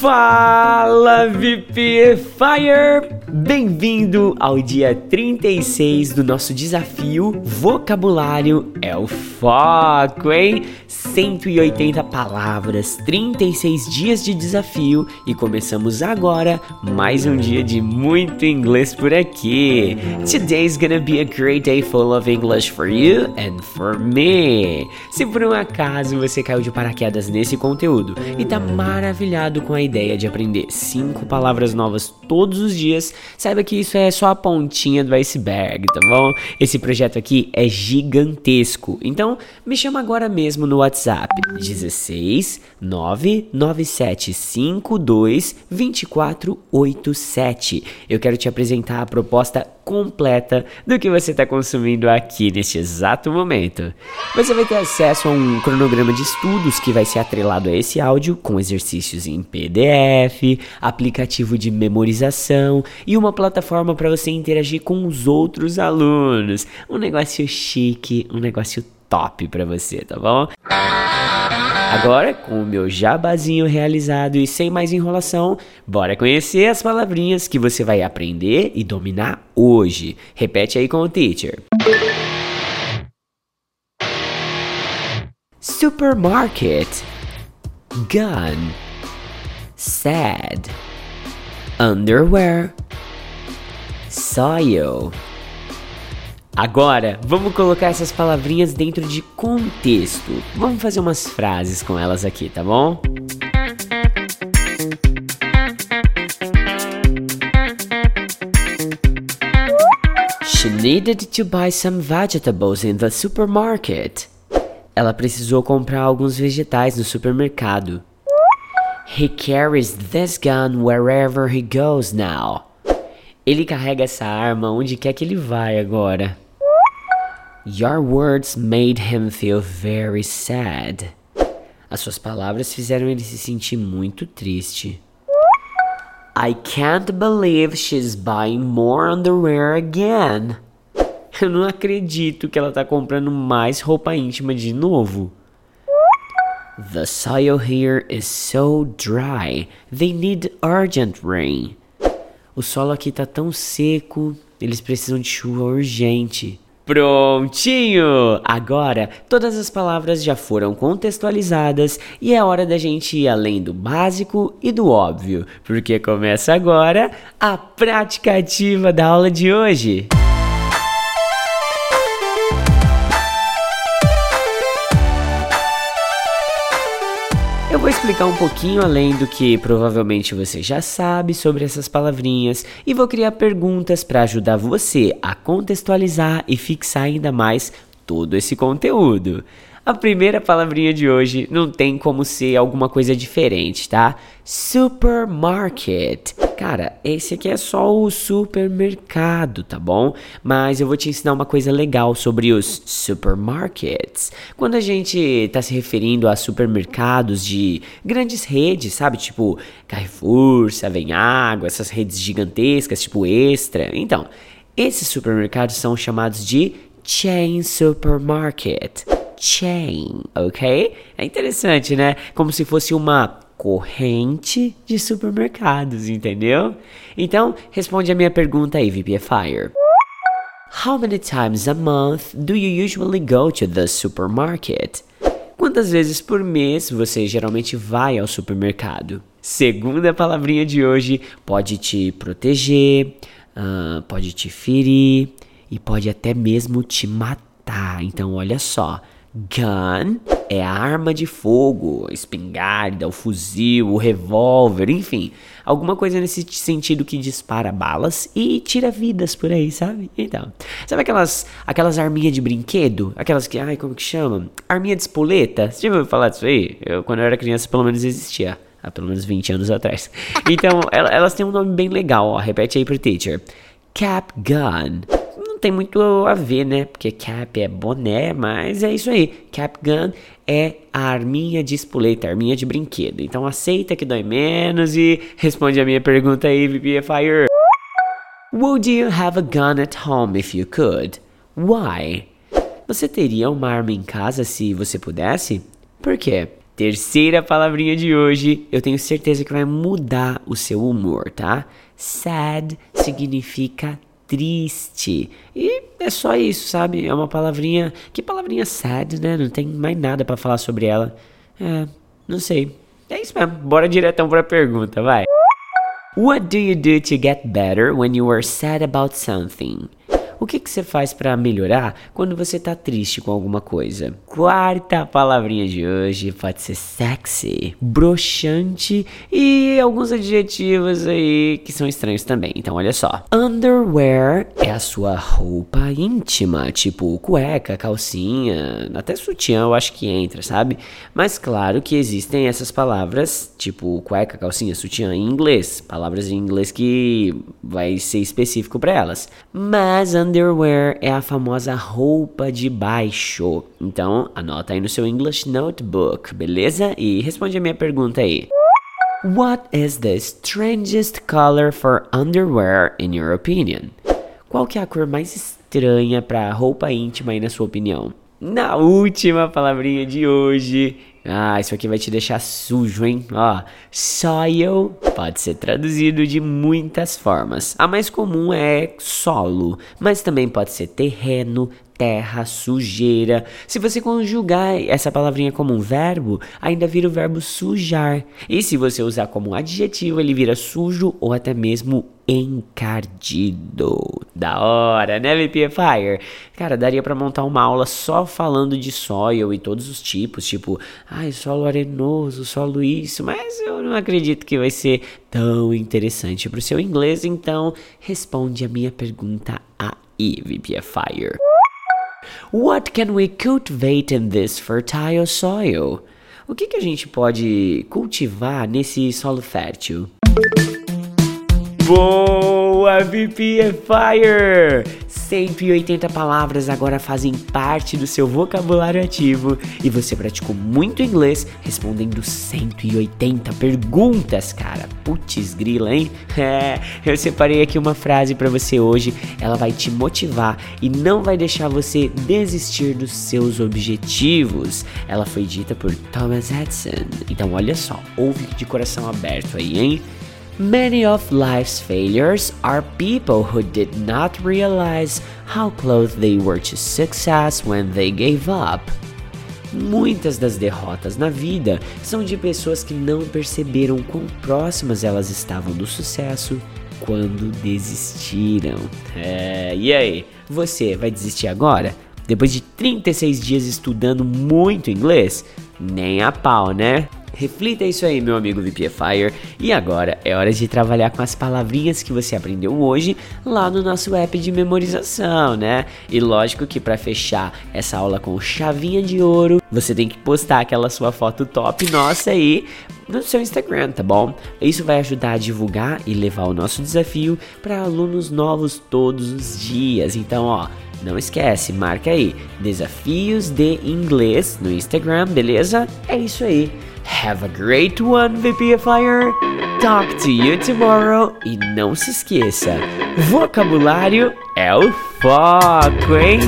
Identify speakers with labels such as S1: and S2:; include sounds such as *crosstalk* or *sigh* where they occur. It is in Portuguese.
S1: Fala VPFire! Bem-vindo ao dia 36 do nosso desafio Vocabulário é o Foco, hein? 180 palavras, 36 dias de desafio e começamos agora mais um dia de muito inglês por aqui. Today's gonna be a great day full of English for you and for me. Se por um acaso você caiu de paraquedas nesse conteúdo e tá maravilhado com a ideia de aprender cinco palavras novas todos os dias, saiba que isso é só a pontinha do iceberg, tá bom? Esse projeto aqui é gigantesco, então me chama agora mesmo no WhatsApp 16 99752 2487. Eu quero te apresentar a proposta completa do que você está consumindo aqui neste exato momento. Você vai ter acesso a um cronograma de estudos que vai ser atrelado a esse áudio, com exercícios em PDF, aplicativo de memorização e uma plataforma para você interagir com os outros alunos. Um negócio chique, um negócio top para você, tá bom? Agora, com o meu jabazinho realizado e sem mais enrolação, bora conhecer as palavrinhas que você vai aprender e dominar hoje. Repete aí com o teacher. Supermarket. Gun. Sad. Underwear. Soil Agora, vamos colocar essas palavrinhas dentro de contexto. Vamos fazer umas frases com elas aqui, tá bom? She needed to buy some vegetables in the supermarket. Ela precisou comprar alguns vegetais no supermercado. He carries this gun wherever he goes now. Ele carrega essa arma onde quer que ele vai agora. Your words made him feel very sad. As suas palavras fizeram ele se sentir muito triste. I can't believe she's buying more underwear again. Eu não acredito que ela tá comprando mais roupa íntima de novo. The soil here is so dry. They need urgent rain. O solo aqui tá tão seco, eles precisam de chuva urgente. Prontinho! Agora todas as palavras já foram contextualizadas e é hora da gente ir além do básico e do óbvio, porque começa agora a prática ativa da aula de hoje. Vou explicar um pouquinho além do que provavelmente você já sabe sobre essas palavrinhas e vou criar perguntas para ajudar você a contextualizar e fixar ainda mais todo esse conteúdo. A primeira palavrinha de hoje não tem como ser alguma coisa diferente, tá? Supermarket. Cara, esse aqui é só o supermercado, tá bom? Mas eu vou te ensinar uma coisa legal sobre os supermarkets. Quando a gente tá se referindo a supermercados de grandes redes, sabe? Tipo Carrefour, Seven Água, essas redes gigantescas, tipo Extra. Então, esses supermercados são chamados de chain supermarket chain, ok? É interessante, né? Como se fosse uma corrente de supermercados, entendeu? Então, responde a minha pergunta aí, VPFire. How many times a month do you usually go to the supermarket? Quantas vezes por mês você geralmente vai ao supermercado? Segunda palavrinha de hoje pode te proteger, uh, pode te ferir e pode até mesmo te matar. Então, olha só. Gun é arma de fogo, espingarda, o fuzil, o revólver, enfim, alguma coisa nesse sentido que dispara balas e tira vidas por aí, sabe? Então, sabe aquelas aquelas arminhas de brinquedo, aquelas que, ai, como que chama? Arminha de espoleta. Você já ouviu falar disso aí? Eu quando eu era criança pelo menos existia, há pelo menos 20 anos atrás. Então, elas têm um nome bem legal, ó, repete aí pro teacher. Cap gun não tem muito a ver, né? Porque cap é boné, mas é isso aí. Cap gun é a arminha de espoleta, arminha de brinquedo. Então aceita que dói menos e responde a minha pergunta aí, VPFire. Would you have a gun at home if you could? Why? Você teria uma arma em casa se você pudesse? Por quê? Terceira palavrinha de hoje, eu tenho certeza que vai mudar o seu humor, tá? Sad significa triste. E é só isso, sabe? É uma palavrinha. Que palavrinha sad, né? Não tem mais nada para falar sobre ela. É, não sei. É isso mesmo. Bora diretão pra pergunta, vai. What do you do to get better when you are sad about something? O que, que você faz para melhorar quando você tá triste com alguma coisa? Quarta palavrinha de hoje pode ser sexy, broxante e alguns adjetivos aí que são estranhos também. Então, olha só. Underwear é a sua roupa íntima, tipo cueca, calcinha, até sutiã eu acho que entra, sabe? Mas claro que existem essas palavras, tipo cueca, calcinha, sutiã em inglês, palavras em inglês que vai ser específico para elas. Mas underwear é a famosa roupa de baixo. Então, anota aí no seu English Notebook, beleza? E responde a minha pergunta aí. What is the strangest color for underwear in your opinion? Qual que é a cor mais estranha para roupa íntima aí na sua opinião? Na última palavrinha de hoje, ah, isso aqui vai te deixar sujo, hein? Ó, soil pode ser traduzido de muitas formas. A mais comum é solo, mas também pode ser terreno, terra, sujeira. Se você conjugar essa palavrinha como um verbo, ainda vira o verbo sujar. E se você usar como um adjetivo, ele vira sujo ou até mesmo encardido. Da hora, né, VPFire? Cara, daria para montar uma aula só falando de soil e todos os tipos, tipo, ai, solo arenoso, solo isso, mas eu não acredito que vai ser tão interessante pro seu inglês, então responde a minha pergunta aí, VPFire. What can we cultivate in this fertile soil? O que, que a gente pode cultivar nesse solo fértil? Boa, VP Fire! 180 palavras agora fazem parte do seu vocabulário ativo e você praticou muito inglês respondendo 180 perguntas, cara. Putz, grila, hein? *laughs* É, eu separei aqui uma frase para você hoje, ela vai te motivar e não vai deixar você desistir dos seus objetivos. Ela foi dita por Thomas Edison. Então, olha só, ouve de coração aberto aí, hein? Many of life's failures are people who did not realize how close they were to success when they gave up. Muitas das derrotas na vida são de pessoas que não perceberam quão próximas elas estavam do sucesso quando desistiram. É, e aí, você vai desistir agora? Depois de 36 dias estudando muito inglês? Nem a pau, né? Reflita isso aí, meu amigo VPFire. E agora é hora de trabalhar com as palavrinhas que você aprendeu hoje lá no nosso app de memorização, né? E lógico que para fechar essa aula com chavinha de ouro, você tem que postar aquela sua foto top nossa aí no seu Instagram, tá bom? Isso vai ajudar a divulgar e levar o nosso desafio para alunos novos todos os dias. Então, ó, não esquece, marca aí desafios de inglês no Instagram, beleza? É isso aí. Have a great one, VPFire. Talk to you tomorrow. E não se esqueça, vocabulário é o foco, hein?